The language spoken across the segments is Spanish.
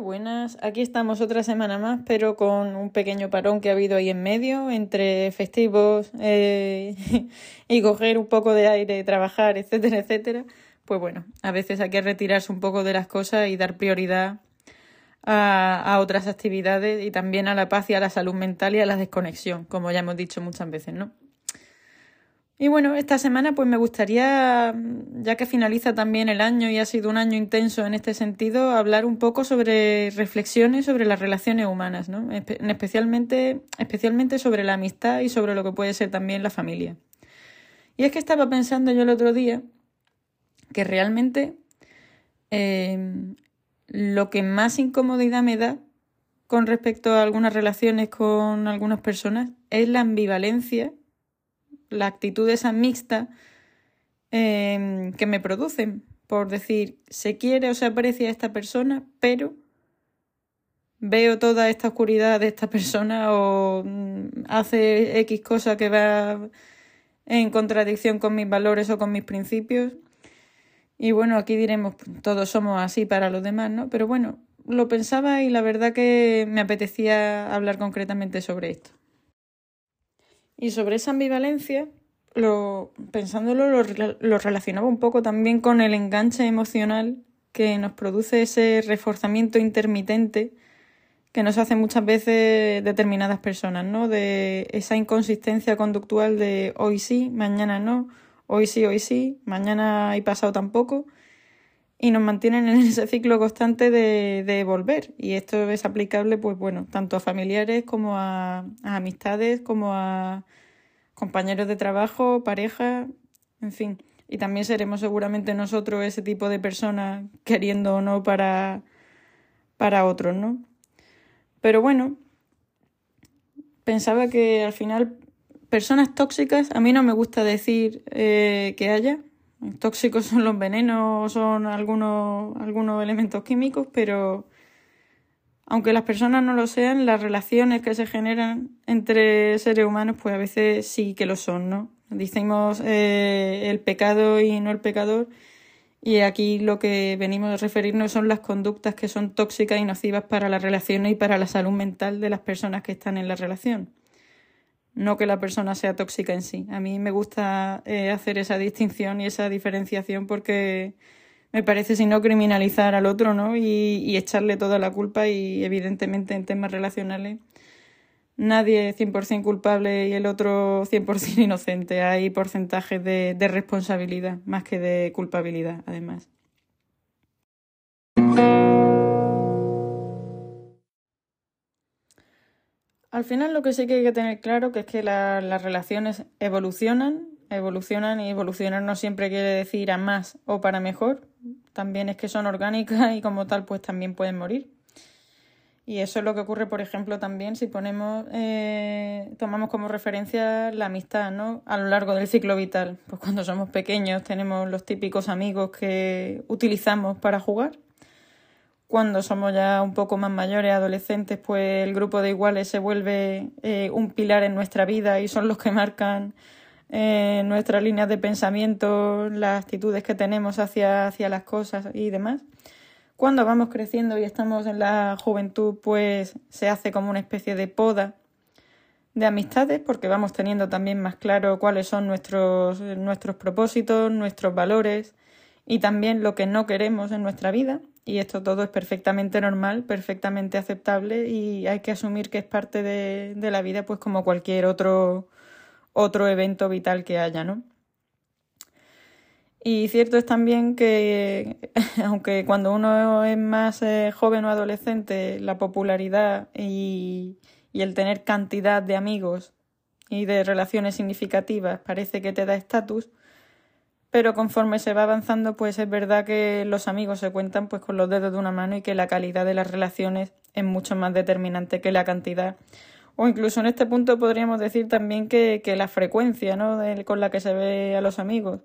Buenas, aquí estamos otra semana más, pero con un pequeño parón que ha habido ahí en medio, entre festivos eh, y coger un poco de aire, trabajar, etcétera, etcétera. Pues bueno, a veces hay que retirarse un poco de las cosas y dar prioridad a, a otras actividades y también a la paz y a la salud mental y a la desconexión, como ya hemos dicho muchas veces, ¿no? Y bueno, esta semana pues me gustaría, ya que finaliza también el año y ha sido un año intenso en este sentido, hablar un poco sobre reflexiones sobre las relaciones humanas, ¿no? especialmente, especialmente sobre la amistad y sobre lo que puede ser también la familia. Y es que estaba pensando yo el otro día que realmente eh, lo que más incomodidad me da con respecto a algunas relaciones con algunas personas es la ambivalencia la actitud esa mixta em, que me producen. Por decir, se quiere o se aprecia a esta persona, pero veo toda esta oscuridad de esta persona o mm, hace X cosa que va en contradicción con mis valores o con mis principios. Y bueno, aquí diremos, todos somos así para los demás, ¿no? Pero bueno, lo pensaba y la verdad que me apetecía hablar concretamente sobre esto. Y sobre esa ambivalencia, lo, pensándolo, lo, lo relacionaba un poco también con el enganche emocional que nos produce ese reforzamiento intermitente que nos hace muchas veces determinadas personas, ¿no? De esa inconsistencia conductual de hoy sí, mañana no, hoy sí, hoy sí, mañana y pasado tampoco, y nos mantienen en ese ciclo constante de, de volver. Y esto es aplicable, pues bueno, tanto a familiares como a, amistades, como a compañeros de trabajo, pareja, en fin. Y también seremos seguramente nosotros ese tipo de personas, queriendo o no, para, para otros, ¿no? Pero bueno, pensaba que al final personas tóxicas, a mí no me gusta decir eh, que haya, tóxicos son los venenos, son algunos, algunos elementos químicos, pero aunque las personas no lo sean, las relaciones que se generan entre seres humanos, pues a veces sí que lo son, ¿no? Decimos eh, el pecado y no el pecador, y aquí lo que venimos a referirnos son las conductas que son tóxicas y nocivas para las relaciones y para la salud mental de las personas que están en la relación. No que la persona sea tóxica en sí. A mí me gusta eh, hacer esa distinción y esa diferenciación porque me parece, si no, criminalizar al otro, ¿no? Y, y echarle toda la culpa y, evidentemente, en temas relacionales, nadie es 100% culpable y el otro 100% inocente. Hay porcentajes de, de responsabilidad más que de culpabilidad, además. Al final lo que sí que hay que tener claro que es que la, las relaciones evolucionan evolucionan y evolucionar no siempre quiere decir a más o para mejor, también es que son orgánicas y como tal pues también pueden morir. Y eso es lo que ocurre, por ejemplo, también si ponemos, eh, tomamos como referencia la amistad, ¿no? A lo largo del ciclo vital. Pues cuando somos pequeños tenemos los típicos amigos que utilizamos para jugar. Cuando somos ya un poco más mayores, adolescentes, pues el grupo de iguales se vuelve eh, un pilar en nuestra vida y son los que marcan eh, nuestras líneas de pensamiento, las actitudes que tenemos hacia, hacia las cosas y demás. Cuando vamos creciendo y estamos en la juventud, pues se hace como una especie de poda de amistades, porque vamos teniendo también más claro cuáles son nuestros, nuestros propósitos, nuestros valores y también lo que no queremos en nuestra vida. Y esto todo es perfectamente normal, perfectamente aceptable y hay que asumir que es parte de, de la vida, pues como cualquier otro, otro evento vital que haya, ¿no? Y cierto es también que, aunque cuando uno es más eh, joven o adolescente, la popularidad y, y el tener cantidad de amigos y de relaciones significativas parece que te da estatus, pero conforme se va avanzando, pues es verdad que los amigos se cuentan pues con los dedos de una mano y que la calidad de las relaciones es mucho más determinante que la cantidad o incluso en este punto podríamos decir también que, la frecuencia ¿no? con la que se ve a los amigos.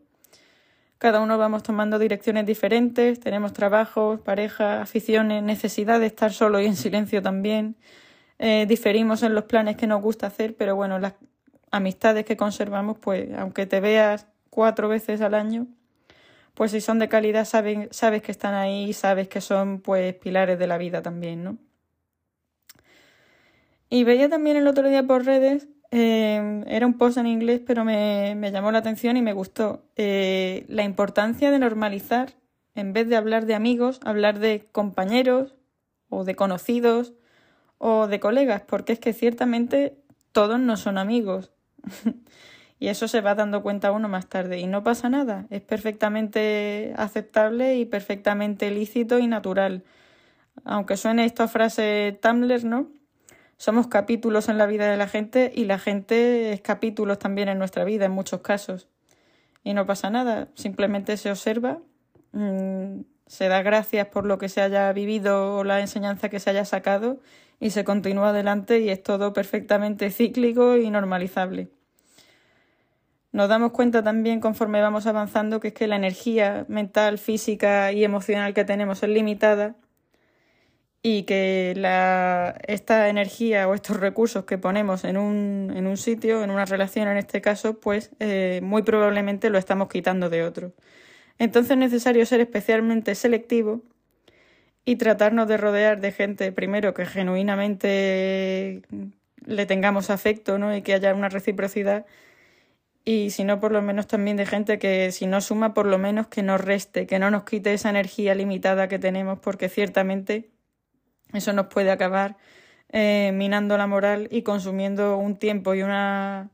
Cada uno vamos tomando direcciones diferentes, tenemos trabajos, pareja, aficiones, necesidad de estar solo y en silencio también. Eh, diferimos en los planes que nos gusta hacer, pero bueno, las amistades que conservamos, pues aunque te veas cuatro veces al año, pues si son de calidad sabes, sabes que están ahí y sabes que son pues pilares de la vida también, ¿no? Y veía también el otro día por redes, eh, era un post en inglés, pero me, llamó la atención y me gustó, eh, la importancia de normalizar, en vez de hablar de amigos, hablar de compañeros o de conocidos o de colegas, porque es que ciertamente todos no son amigos. y eso se va dando cuenta uno más tarde. Y no pasa nada, es perfectamente aceptable y perfectamente lícito y natural. Aunque suene esta frase Tumblr, ¿no? Somos capítulos en la vida de la gente y la gente es capítulos también en nuestra vida en muchos casos. Y no pasa nada, simplemente se observa, mm, se da gracias por lo que se haya vivido o la enseñanza que se haya sacado y se continúa adelante y es todo perfectamente cíclico y normalizable. Nos damos cuenta también conforme vamos avanzando que es que la energía mental, física y emocional que tenemos es limitada y que la, esta energía o estos recursos que ponemos en un, en un sitio, en una relación en este caso, pues eh, muy probablemente lo estamos quitando de otro. Entonces es necesario ser especialmente selectivo y tratarnos de rodear de gente, primero, que genuinamente le tengamos afecto ¿no? y que haya una reciprocidad y si no, por lo menos también de gente que si no suma, por lo menos que nos reste, que no nos quite esa energía limitada que tenemos, porque ciertamente eso nos puede acabar eh, minando la moral y consumiendo un tiempo y una,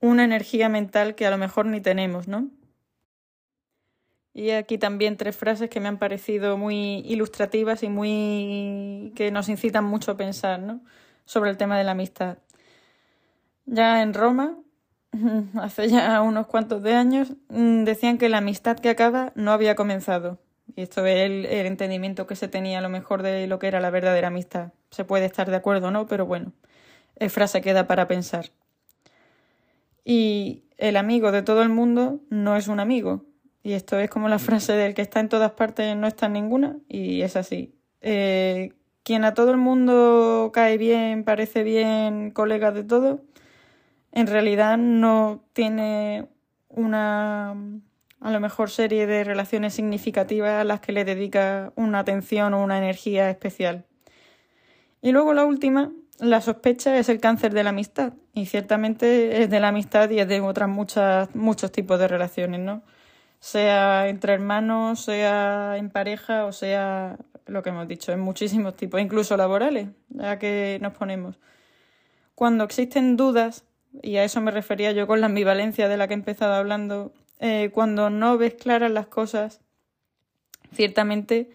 una energía mental que a lo mejor ni tenemos, ¿no? Y aquí también tres frases que me han parecido muy ilustrativas y muy que nos incitan mucho a pensar, ¿no? Sobre el tema de la amistad. Ya en Roma, hace ya unos cuantos de años, mm, decían que la amistad que acaba no había comenzado. Y esto es el, entendimiento que se tenía a lo mejor de lo que era la verdadera amistad. Se puede estar de acuerdo o no, pero bueno, es frase que da para pensar. Y el amigo de todo el mundo no es un amigo. Y esto es como la frase del que está en todas partes no está en ninguna. Y es así. Eh, quien a todo el mundo cae bien, parece bien, colega de todo, en realidad no tiene una a lo mejor serie de relaciones significativas a las que le dedica una atención o una energía especial. Y luego la última, la sospecha es el cáncer de la amistad. Y ciertamente es de la amistad y es de otras muchas, muchos tipos de relaciones, ¿no? Sea entre hermanos, sea en pareja o sea lo que hemos dicho, en muchísimos tipos, incluso laborales, ya que nos ponemos. Cuando existen dudas y a eso me refería yo con la ambivalencia de la que he empezado hablando, eh, cuando no ves claras las cosas, ciertamente,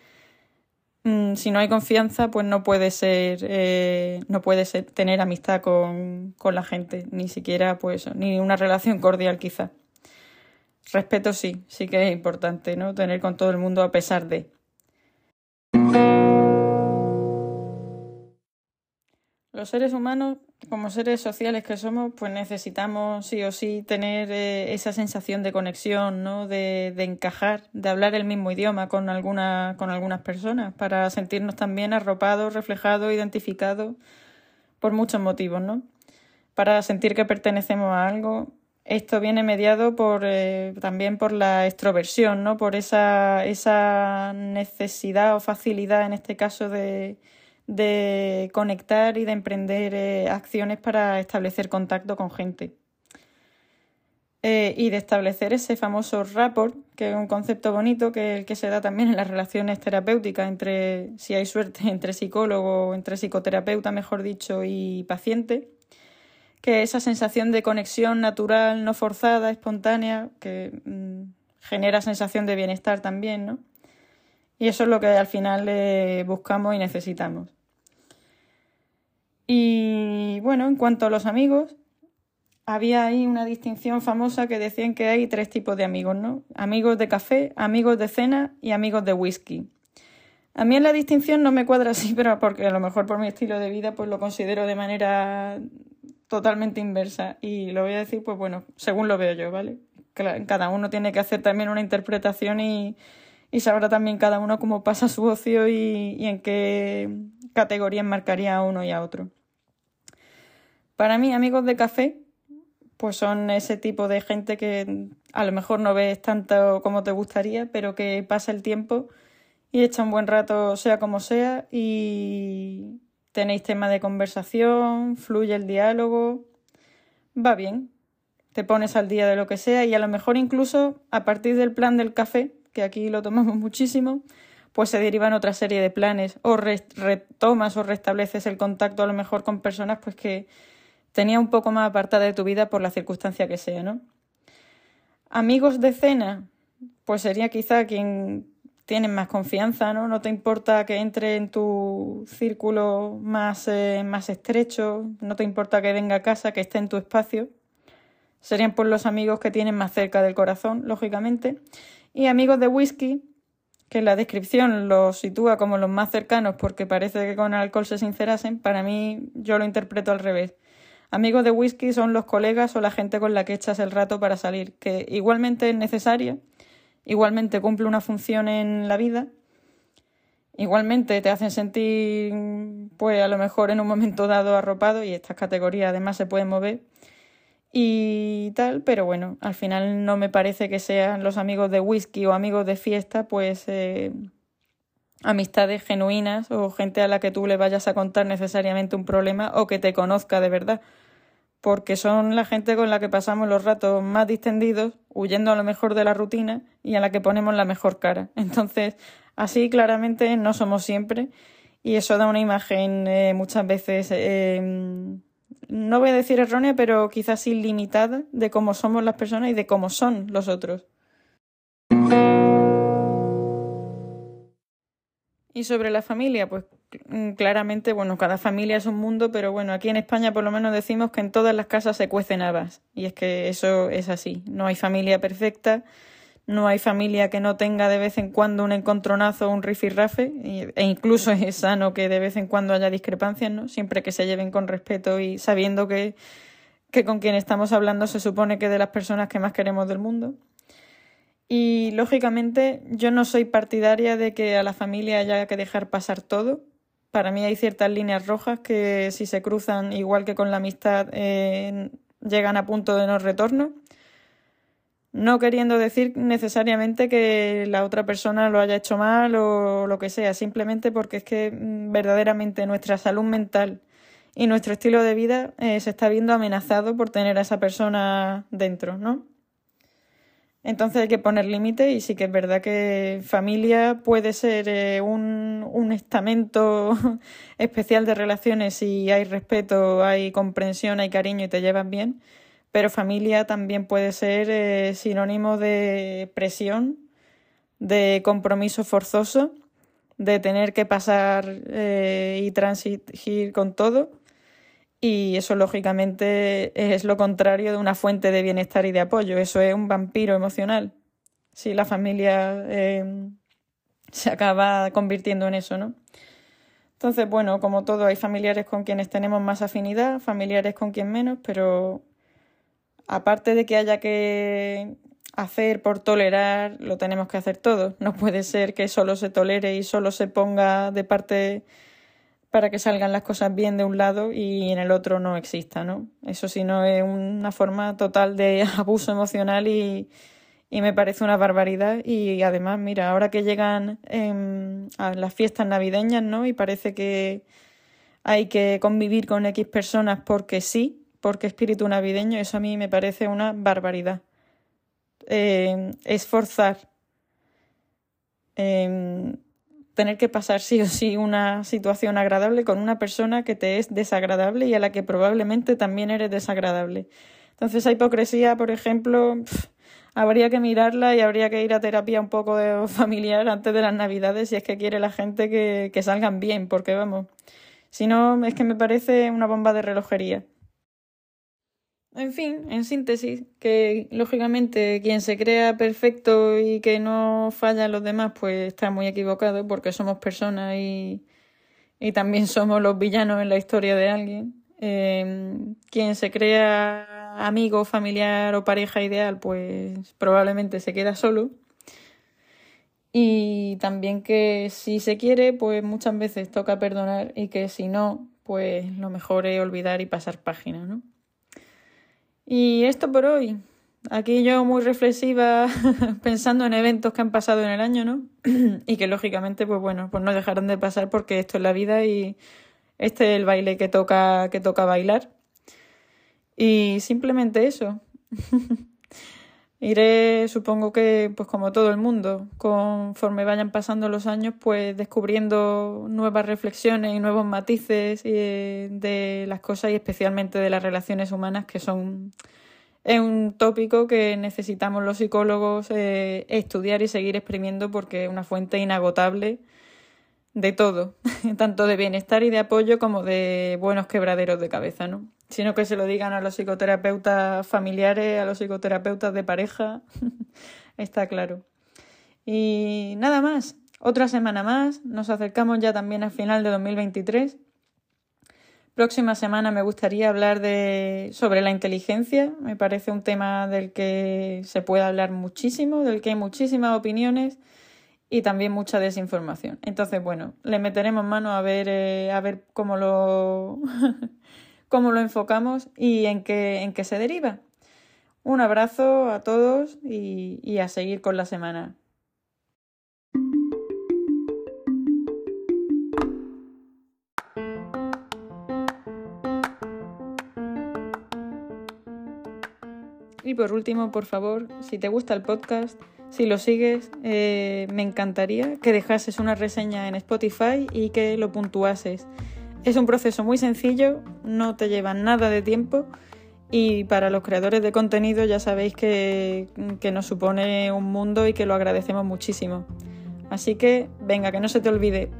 mm, si no hay confianza, pues no puede ser, eh, no puedes tener amistad con, con, la gente, ni siquiera, pues, ni una relación cordial quizá. Respeto sí, sí que es importante, ¿no? Tener con todo el mundo a pesar de. Los seres humanos, como seres sociales que somos, pues necesitamos sí o sí tener eh, esa sensación de conexión, ¿no? De, de, encajar, de hablar el mismo idioma con, alguna, con algunas personas, para sentirnos también arropados, reflejados, identificados, por muchos motivos, ¿no? Para sentir que pertenecemos a algo. Esto viene mediado por, eh, también por la extroversión, ¿no? Por esa, esa necesidad o facilidad, en este caso, de de conectar y de emprender eh, acciones para establecer contacto con gente. Eh, y de establecer ese famoso rapport, que es un concepto bonito que el que se da también en las relaciones terapéuticas entre, si hay suerte, entre psicólogo, entre psicoterapeuta, mejor dicho, y paciente, que esa sensación de conexión natural, no forzada, espontánea, que mm, genera sensación de bienestar también, ¿no? Y eso es lo que al final eh, buscamos y necesitamos. Y bueno, en cuanto a los amigos, había ahí una distinción famosa que decían que hay tres tipos de amigos, ¿no? Amigos de café, amigos de cena y amigos de whisky. A mí en la distinción no me cuadra así, pero porque a lo mejor por mi estilo de vida pues lo considero de manera totalmente inversa y lo voy a decir pues bueno, según lo veo yo, ¿vale? Cada uno tiene que hacer también una interpretación y, y sabrá también cada uno cómo pasa su ocio y, y en qué categoría enmarcaría a uno y a otro. Para mí, amigos de café, pues son ese tipo de gente que a lo mejor no ves tanto como te gustaría, pero que pasa el tiempo y echa un buen rato sea como sea y tenéis tema de conversación, fluye el diálogo, va bien, te pones al día de lo que sea y a lo mejor incluso a partir del plan del café, que aquí lo tomamos muchísimo, pues se derivan otra serie de planes o retomas o restableces el contacto a lo mejor con personas pues que tenía un poco más apartada de tu vida por la circunstancia que sea, ¿no? Amigos de cena, pues sería quizá quien tienes más confianza, ¿no? No te importa que entre en tu círculo más, eh, más estrecho, no te importa que venga a casa, que esté en tu espacio. Serían pues los amigos que tienes más cerca del corazón, lógicamente. Y amigos de whisky, que la descripción los sitúa como los más cercanos porque parece que con alcohol se sincerasen, para mí yo lo interpreto al revés. Amigos de whisky son los colegas o la gente con la que echas el rato para salir, que igualmente es necesaria, igualmente cumple una función en la vida, igualmente te hacen sentir, pues a lo mejor en un momento dado arropado y estas categorías además se pueden mover y tal, pero bueno, al final no me parece que sean los amigos de whisky o amigos de fiesta, pues eh, amistades genuinas o gente a la que tú le vayas a contar necesariamente un problema o que te conozca de verdad, porque son la gente con la que pasamos los ratos más distendidos, huyendo a lo mejor de la rutina y a la que ponemos la mejor cara. Entonces, así claramente no somos siempre y eso da una imagen eh, muchas veces, eh, no voy a decir errónea, pero quizás ilimitada de cómo somos las personas y de cómo son los otros. Y sobre la familia, pues mm, claramente, bueno, cada familia es un mundo, pero bueno, aquí en España por lo menos decimos que en todas las casas se cuecen habas. Y es que eso es así. No hay familia perfecta, no hay familia que no tenga de vez en cuando un encontronazo o un rifirrafe, e incluso es sano que de vez en cuando haya discrepancias, ¿no? Siempre que se lleven con respeto y sabiendo que, que con quien estamos hablando se supone que de las personas que más queremos del mundo. Y lógicamente yo no soy partidaria de que a la familia haya que dejar pasar todo. Para mí hay ciertas líneas rojas que si se cruzan, igual que con la amistad, eh, llegan a punto de no retorno. No queriendo decir necesariamente que la otra persona lo haya hecho mal o lo que sea, simplemente porque es que mm, verdaderamente nuestra salud mental y nuestro estilo de vida eh, se está viendo amenazado por tener a esa persona dentro, ¿no? Entonces hay que poner límite y sí que es verdad que familia puede ser eh, un, un, estamento especial de relaciones si hay respeto, hay comprensión, hay cariño y te llevas bien, pero familia también puede ser eh, sinónimo de presión, de compromiso forzoso, de tener que pasar eh, y transigir con todo y eso lógicamente es lo contrario de una fuente de bienestar y de apoyo. Eso es un vampiro emocional. Si la familia eh, se acaba convirtiendo en eso, ¿no? Entonces, bueno, como todo, hay familiares con quienes tenemos más afinidad, familiares con quien menos, pero aparte de que haya que hacer por tolerar, lo tenemos que hacer todos. No puede ser que solo se tolere y solo se ponga de parte para que salgan las cosas bien de un lado y en el otro no exista, ¿no? Eso sí no es una forma total de abuso emocional y, y me parece una barbaridad y además, mira, ahora que llegan em, a las fiestas navideñas, ¿no? Y parece que hay que convivir con X personas porque sí, porque espíritu navideño, eso a mí me parece una barbaridad. Eh, esforzar tener que pasar sí o sí una situación agradable con una persona que te es desagradable y a la que probablemente también eres desagradable. Entonces, esa hipocresía, por ejemplo, habría que mirarla y habría que ir a terapia un poco de familiar antes de las Navidades si es que quiere la gente que, que salgan bien, porque vamos, si no, es que me parece una bomba de relojería. En fin, en síntesis, que lógicamente quien se crea perfecto y que no falla a los demás, pues está muy equivocado porque somos personas y, y también somos los villanos en la historia de alguien. Em, quien se crea amigo, familiar o pareja ideal, pues probablemente se queda solo. Y también que si se quiere, pues muchas veces toca perdonar y que si no, pues lo mejor es olvidar y pasar página, ¿no? Y esto por hoy. Aquí yo muy reflexiva pensando en eventos que han pasado en el año, ¿no? y que lógicamente, pues bueno, pues no dejarán de pasar porque esto es la vida y este es el baile que toca, que toca bailar. Y simplemente eso. Iré, supongo que, pues como todo el mundo, conforme vayan pasando los años, pues descubriendo nuevas reflexiones y nuevos matices eh, de las cosas y especialmente de las relaciones humanas, que son es un tópico que necesitamos los psicólogos eh, estudiar y seguir exprimiendo porque es una fuente inagotable de todo, tanto de bienestar y de apoyo como de buenos quebraderos de cabeza, ¿no? Sino que se lo digan a los psicoterapeutas familiares, a los psicoterapeutas de pareja, está claro. Y nada más, otra semana más, nos acercamos ya también al final de 2023. Próxima semana me gustaría hablar de, sobre la inteligencia, me parece un tema del que se puede hablar muchísimo, del que hay muchísimas opiniones y también mucha desinformación. Entonces, bueno, le meteremos mano a ver, eh, a ver cómo lo, cómo lo enfocamos y en qué, en qué se deriva. Un abrazo a todos y, y a seguir con la semana. Y por último, por favor, si te gusta el podcast, si lo sigues, eh, me encantaría que dejases una reseña en Spotify y que lo puntuases. Es un proceso muy sencillo, no te lleva nada de tiempo y para los creadores de contenido ya sabéis que, que nos supone un mundo y que lo agradecemos muchísimo. Así que venga, que no se te olvide,